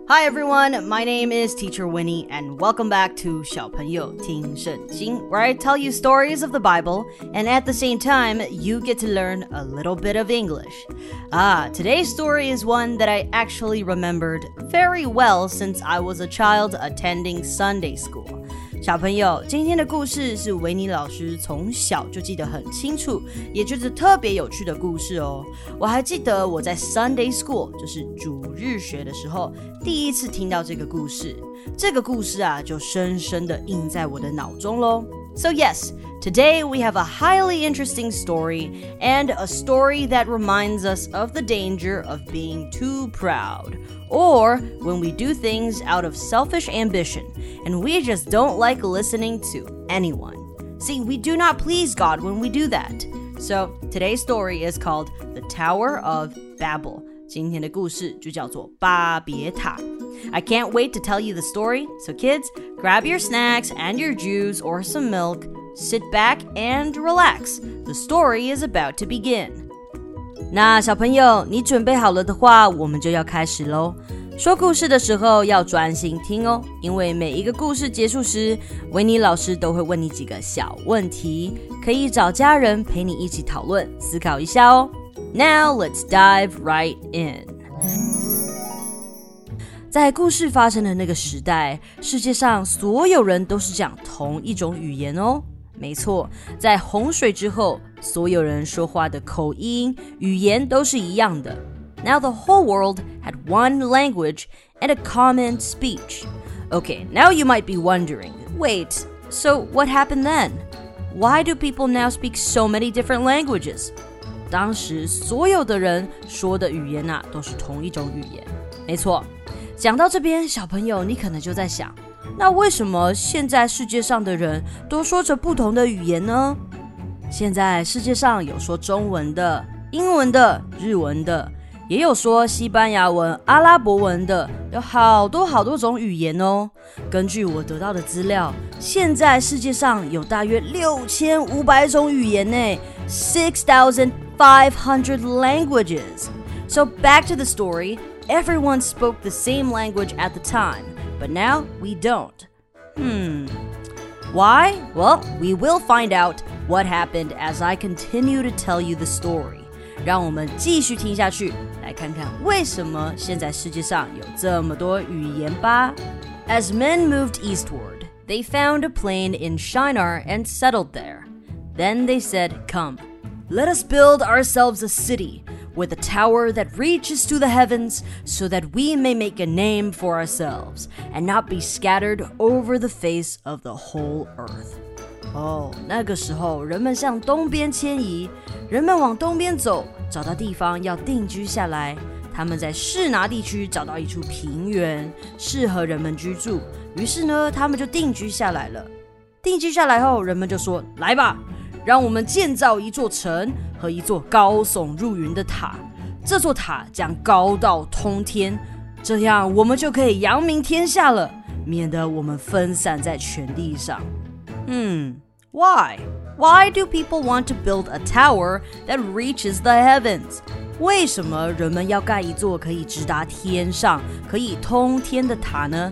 Hi everyone, my name is Teacher Winnie, and welcome back to 小朋友听圣经, where I tell you stories of the Bible, and at the same time, you get to learn a little bit of English. Ah, today's story is one that I actually remembered very well since I was a child attending Sunday school. 小朋友，今天的故事是维尼老师从小就记得很清楚，也就是特别有趣的故事哦。我还记得我在 Sunday School，就是主日学的时候，第一次听到这个故事，这个故事啊，就深深的印在我的脑中喽。So yes. Today, we have a highly interesting story and a story that reminds us of the danger of being too proud, or when we do things out of selfish ambition and we just don't like listening to anyone. See, we do not please God when we do that. So, today's story is called The Tower of Babel. 今天的故事就叫做巴别塔。 I can't wait to tell you the story, so kids, grab your snacks and your juice or some milk Sit back and relax. The story is about to begin. 那小朋友，你准备好了的话，我们就要开始喽。说故事的时候要专心听哦，因为每一个故事结束时，维尼老师都会问你几个小问题，可以找家人陪你一起讨论、思考一下哦。Now let's dive right in. 在故事发生的那个时代，世界上所有人都是讲同一种语言哦。没错，在洪水之后，所有人说话的口音、语言都是一样的。Now the whole world had one language and a common speech. Okay, now you might be wondering, wait, so what happened then? Why do people now speak so many different languages? 当时所有的人说的语言呐、啊，都是同一种语言。没错， 讲到这边，小朋友，你可能就在想。那为什么现在世界上的人都说着不同的语言呢？现在世界上有说中文的、英文的、日文的，也有说西班牙文、阿拉伯文的，有好多好多种语言哦。根据我得到的资料，现在世界上有大约六千五百种语言呢，six thousand five hundred languages. So back to the story, everyone spoke the same language at the time but now we don't. Hmm. Why? Well, we will find out what happened as I continue to tell you the story. 让我们继续听下去，来看看为什么现在世界上有这么多语言吧。As men moved eastward, they found a plain in Shinar and settled there. Then they said, Come, let us build ourselves a city with a tower that reaches to the heavens, so that we may make a name for ourselves and not be scattered over the face of the whole earth. 哦，那个时候人们向东边迁移，人们往东边走，找到地方要定居下来。他们在士拿地区找到一处平原，适合人们居住。于是呢，他们就定居下来了。定居下来后，人们就说：“来吧，让我们建造一座城和一座高耸入云的塔。这座塔将高到通天，这样我们就可以扬名天下了，免得我们分散在全地上。嗯 why? Why do people want to build a tower that reaches the heavens? 为什么人们要盖一座可以直达天上、可以通天的塔呢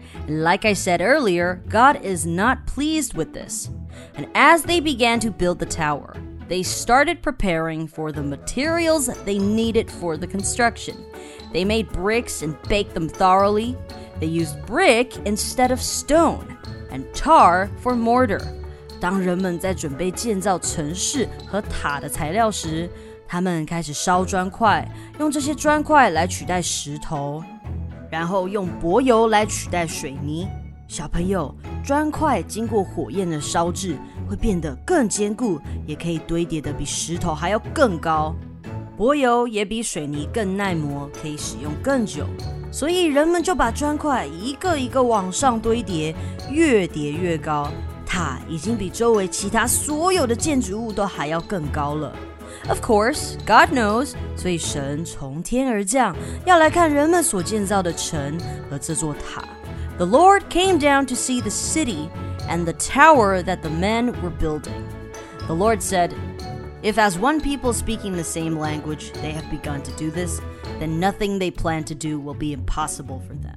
And like I said earlier, God is not pleased with this. And as they began to build the tower, they started preparing for the materials they needed for the construction. They made bricks and baked them thoroughly. They used brick instead of stone, and tar for mortar. 当人们在准备建造城市和塔的材料时，他们开始烧砖块，用这些砖块来取代石头。 然后用柏油来取代水泥。小朋友，砖块经过火焰的烧制，会变得更坚固，也可以堆叠的比石头还要更高。柏油也比水泥更耐磨，可以使用更久。所以人们就把砖块一个一个往上堆叠，越叠越高。塔已经比周围其他所有的建筑物都还要更高了。Of course, God knows，所以神从天而降，要来看人们所建造的城和这座塔。The Lord came down to see the city and the tower that the men were building. The Lord said, If as one people speaking the same language they have begun to do this, then nothing they plan to do will be impossible for them.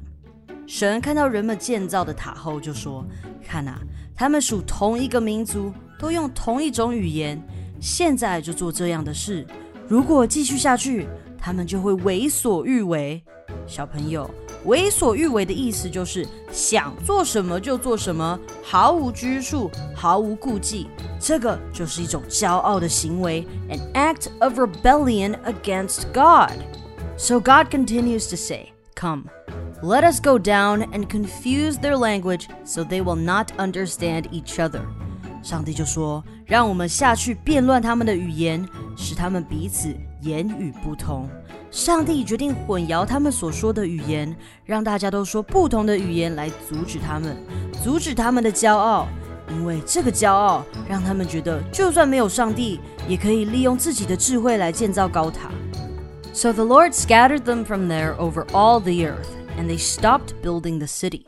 神看到人们建造的塔后，就说：“看啊，他们属同一个民族，都用同一种语言， 现在就做这样的事。如果继续下去，他们就会为所欲为。小朋友，为所欲为的意思就是想做什么就做什么，毫无拘束，毫无顾忌。这个就是一种骄傲的行为，an act of rebellion against God. So God continues to say, Come. Let us go down and confuse their language so they will not understand each other. 上帝就说：“让我们下去变乱他们的语言，使他们彼此言语不通。”上帝决定混淆他们所说的语言，让大家都说不同的语言来阻止他们，阻止他们的骄傲。因为这个骄傲让他们觉得，就算没有上帝，也可以利用自己的智慧来建造高塔。So the Lord scattered them from there over all the earth and they stopped building the city.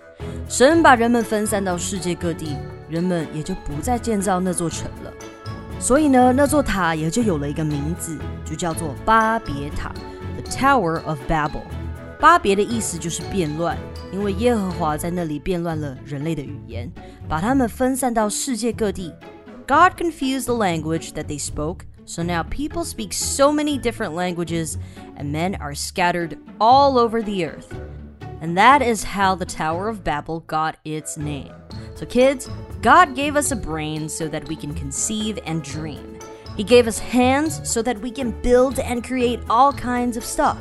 神把人们分散到世界各地，人们也就不再建造那座城了。所以呢，那座塔也就有了一个名字，就叫做巴别塔 （The Tower of Babel）。巴别的意思就是变乱，因为耶和华在那里变乱了人类的语言，把他们分散到世界各地。God confused the language that they spoke, so now people speak so many different languages, and men are scattered all over the earth. And that is how the Tower of Babel got its name. So, kids, God gave us a brain so that we can conceive and dream. He gave us hands so that we can build and create all kinds of stuff.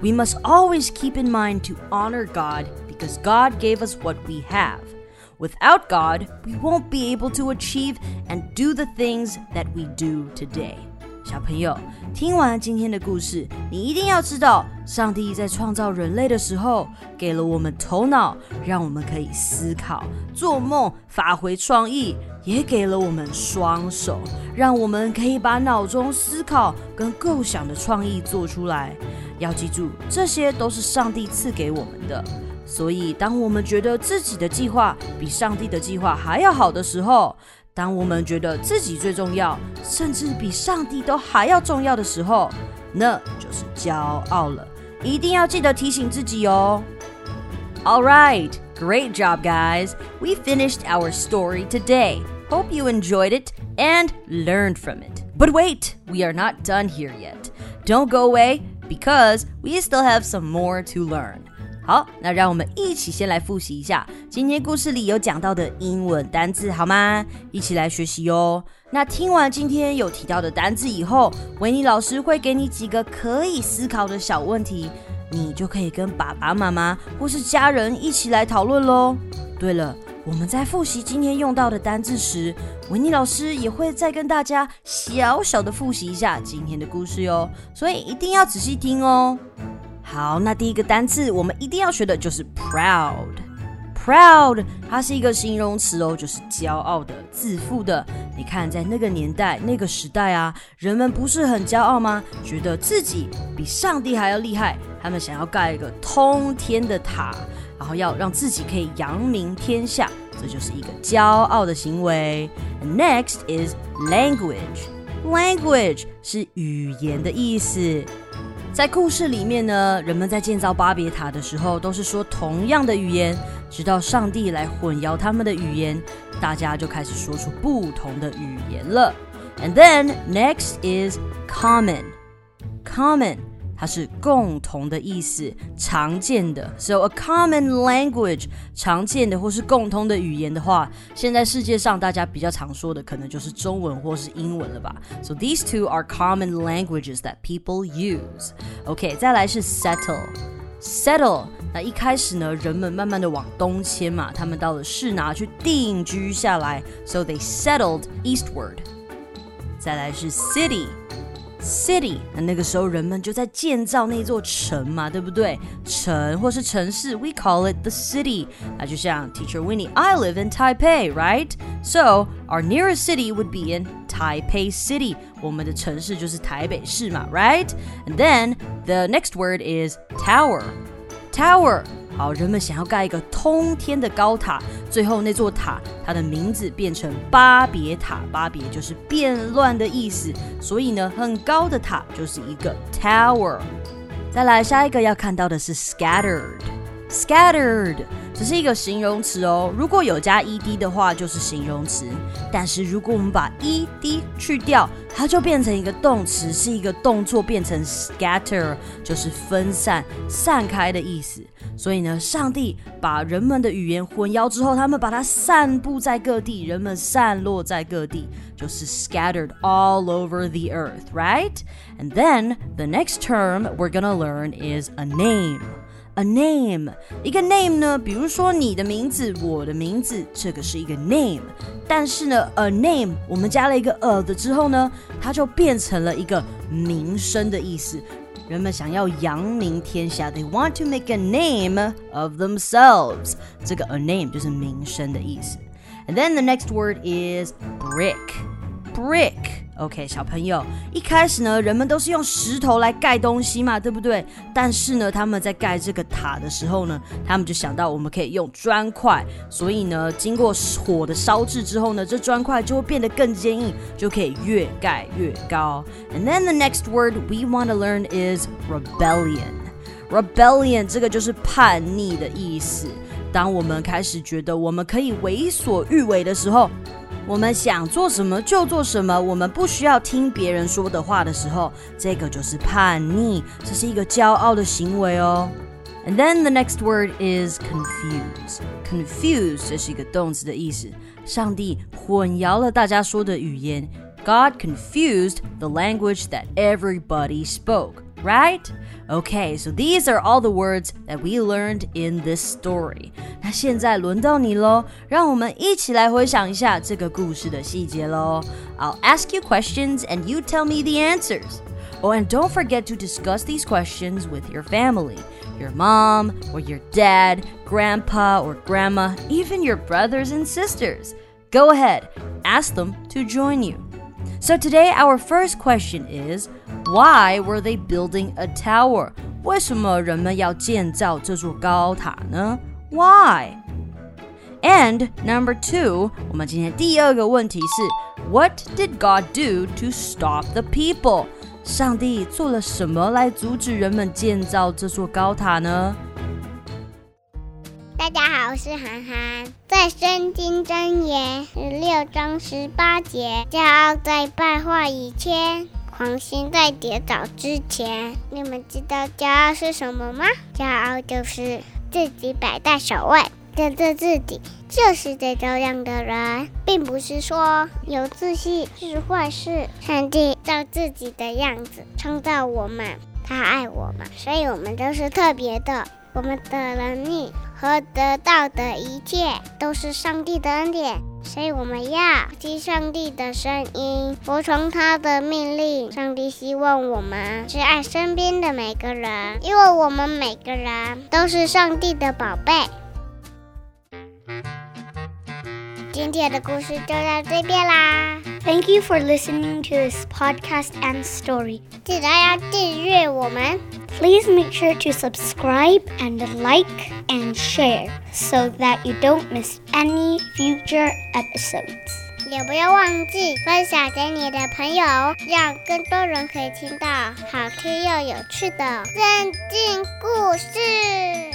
We must always keep in mind to honor God because God gave us what we have. Without God, we won't be able to achieve and do the things that we do today. 小朋友，听完今天的故事，你一定要知道，上帝在创造人类的时候，给了我们头脑，让我们可以思考、做梦、发挥创意；也给了我们双手，让我们可以把脑中思考跟构想的创意做出来。要记住，这些都是上帝赐给我们的。所以，当我们觉得自己的计划比上帝的计划还要好的时候，当我们觉得自己最重要，甚至比上帝都还要重要的时候，那就是骄傲了。一定要记得提醒自己哦。All right, great job, guys. We finished our story today. Hope you enjoyed it and learned from it. But wait, we are not done here yet. Don't go away because we still have some more to learn. 好，那让我们一起先来复习一下今天故事里有讲到的英文单字，好吗？一起来学习哟。那听完今天有提到的单字以后，维尼老师会给你几个可以思考的小问题，你就可以跟爸爸妈妈或是家人一起来讨论喽。对了，我们在复习今天用到的单字时，维尼老师也会再跟大家小小的复习一下今天的故事哟，所以一定要仔细听哦。好，那第一个单词我们一定要学的就是 proud。proud 它是一个形容词哦，就是骄傲的、自负的。你看，在那个年代、那个时代啊，人们不是很骄傲吗？觉得自己比上帝还要厉害，他们想要盖一个通天的塔，然后要让自己可以扬名天下，这就是一个骄傲的行为。Next is language。language 是语言的意思。在故事里面呢，人们在建造巴别塔的时候，都是说同样的语言，直到上帝来混淆他们的语言，大家就开始说出不同的语言了。And then next is common. Common. 它是共同的意思，常见的。So a common language，常见的或是共通的语言的话，现在世界上大家比较常说的可能就是中文或是英文了吧。So these two are common languages that people use. OK，再来是 settle。settle。那一开始呢，人们慢慢的往东迁嘛，他们到了示拿去定居下来，so they settled eastward。再来是 city。City，那那个时候人们就在建造那座城嘛，对不对？城或是城市，we call it the city。那就像 Teacher Winnie，I live in Taipei，right？So our nearest city would be in Taipei City。我们的城市就是台北市嘛，right？And then the next word is tower。Tower 好，人们想要盖一个通天的高塔，最后那座塔它的名字变成巴别塔，巴别就是变乱的意思，所以呢，很高的塔就是一个 tower。再来下一个要看到的是 scattered，scattered。只是一个形容词哦，如果有加 ed 的话就是形容词，但是如果我们把 ed 去掉，它就变成一个动词，是一个动作变成 scatter，就是分散、散开的意思。所以呢，上帝把人们的语言混淆之后，他们把它散布在各地，人们散落在各地，就是 scattered all over the earth, right? And then the next term we're gonna learn is a name. A name，一个 name 呢，比如说你的名字，我的名字，这个是一个 name。但是呢，a name 我们加了一个 a 的之后呢，它就变成了一个名声的意思。人们想要扬名天下，they want to make a name of themselves。这个 a name 就是名声的意思。And then the next word is brick. Brick. OK，小朋友，一开始呢，人们都是用石头来盖东西嘛，对不对？但是呢，他们在盖这个塔的时候呢，他们就想到我们可以用砖块，所以呢，经过火的烧制之后呢，这砖块就会变得更坚硬，就可以越盖越高。And then the next word we want to learn is rebellion. Rebellion 这个就是叛逆的意思。当我们开始觉得我们可以为所欲为的时候，我们想做什么就做什么，我们不需要听别人说的话的时候，这个就是叛逆，这是一个骄傲的行为哦。And then the next word is confuse. Confuse 这是一个动词的意思。上帝混淆了大家说的语言。God confused the language that everybody spoke. Right? Okay, so these are all the words that we learned in this story. 那现在轮到你喽，让我们一起来回想一下这个故事的细节喽。I'll ask you questions and you tell me the answers. Oh, and don't forget to discuss these questions with your family your mom or your dad, grandpa or grandma, even your brothers and sisters. Go ahead, ask them to join you. So today, our first question is why were they building a tower? 为什么人们要建造这座高塔呢？Why? And number two，我们今天第二个问题是，What did God do to stop the people？上帝做了什么来阻止人们建造这座高塔呢？大家好，我是涵涵。在圣经箴言十六章十八节，骄傲在败坏以前，黄心在跌倒之前。你们知道骄傲是什么吗？骄傲就是自己摆在首位，觉得自己就是最重要的人，并不是说有自信是坏事。上帝照自己的样子创造我们，他爱我们，所以我们都是特别的。我们的能力和得到的一切都是上帝的恩典，所以我们要听上帝的声音，服从他的命令。上帝希望我们是爱身边的每个人，因为我们每个人都是上帝的宝贝。今天的故事就到这边啦。Thank you for listening to this podcast and story. 记得要订阅我们。Please make sure to subscribe and like and share so that you don't miss any future episodes. 也不要忘记分享给你的朋友，让更多人可以听到好听又有趣的圣经故事。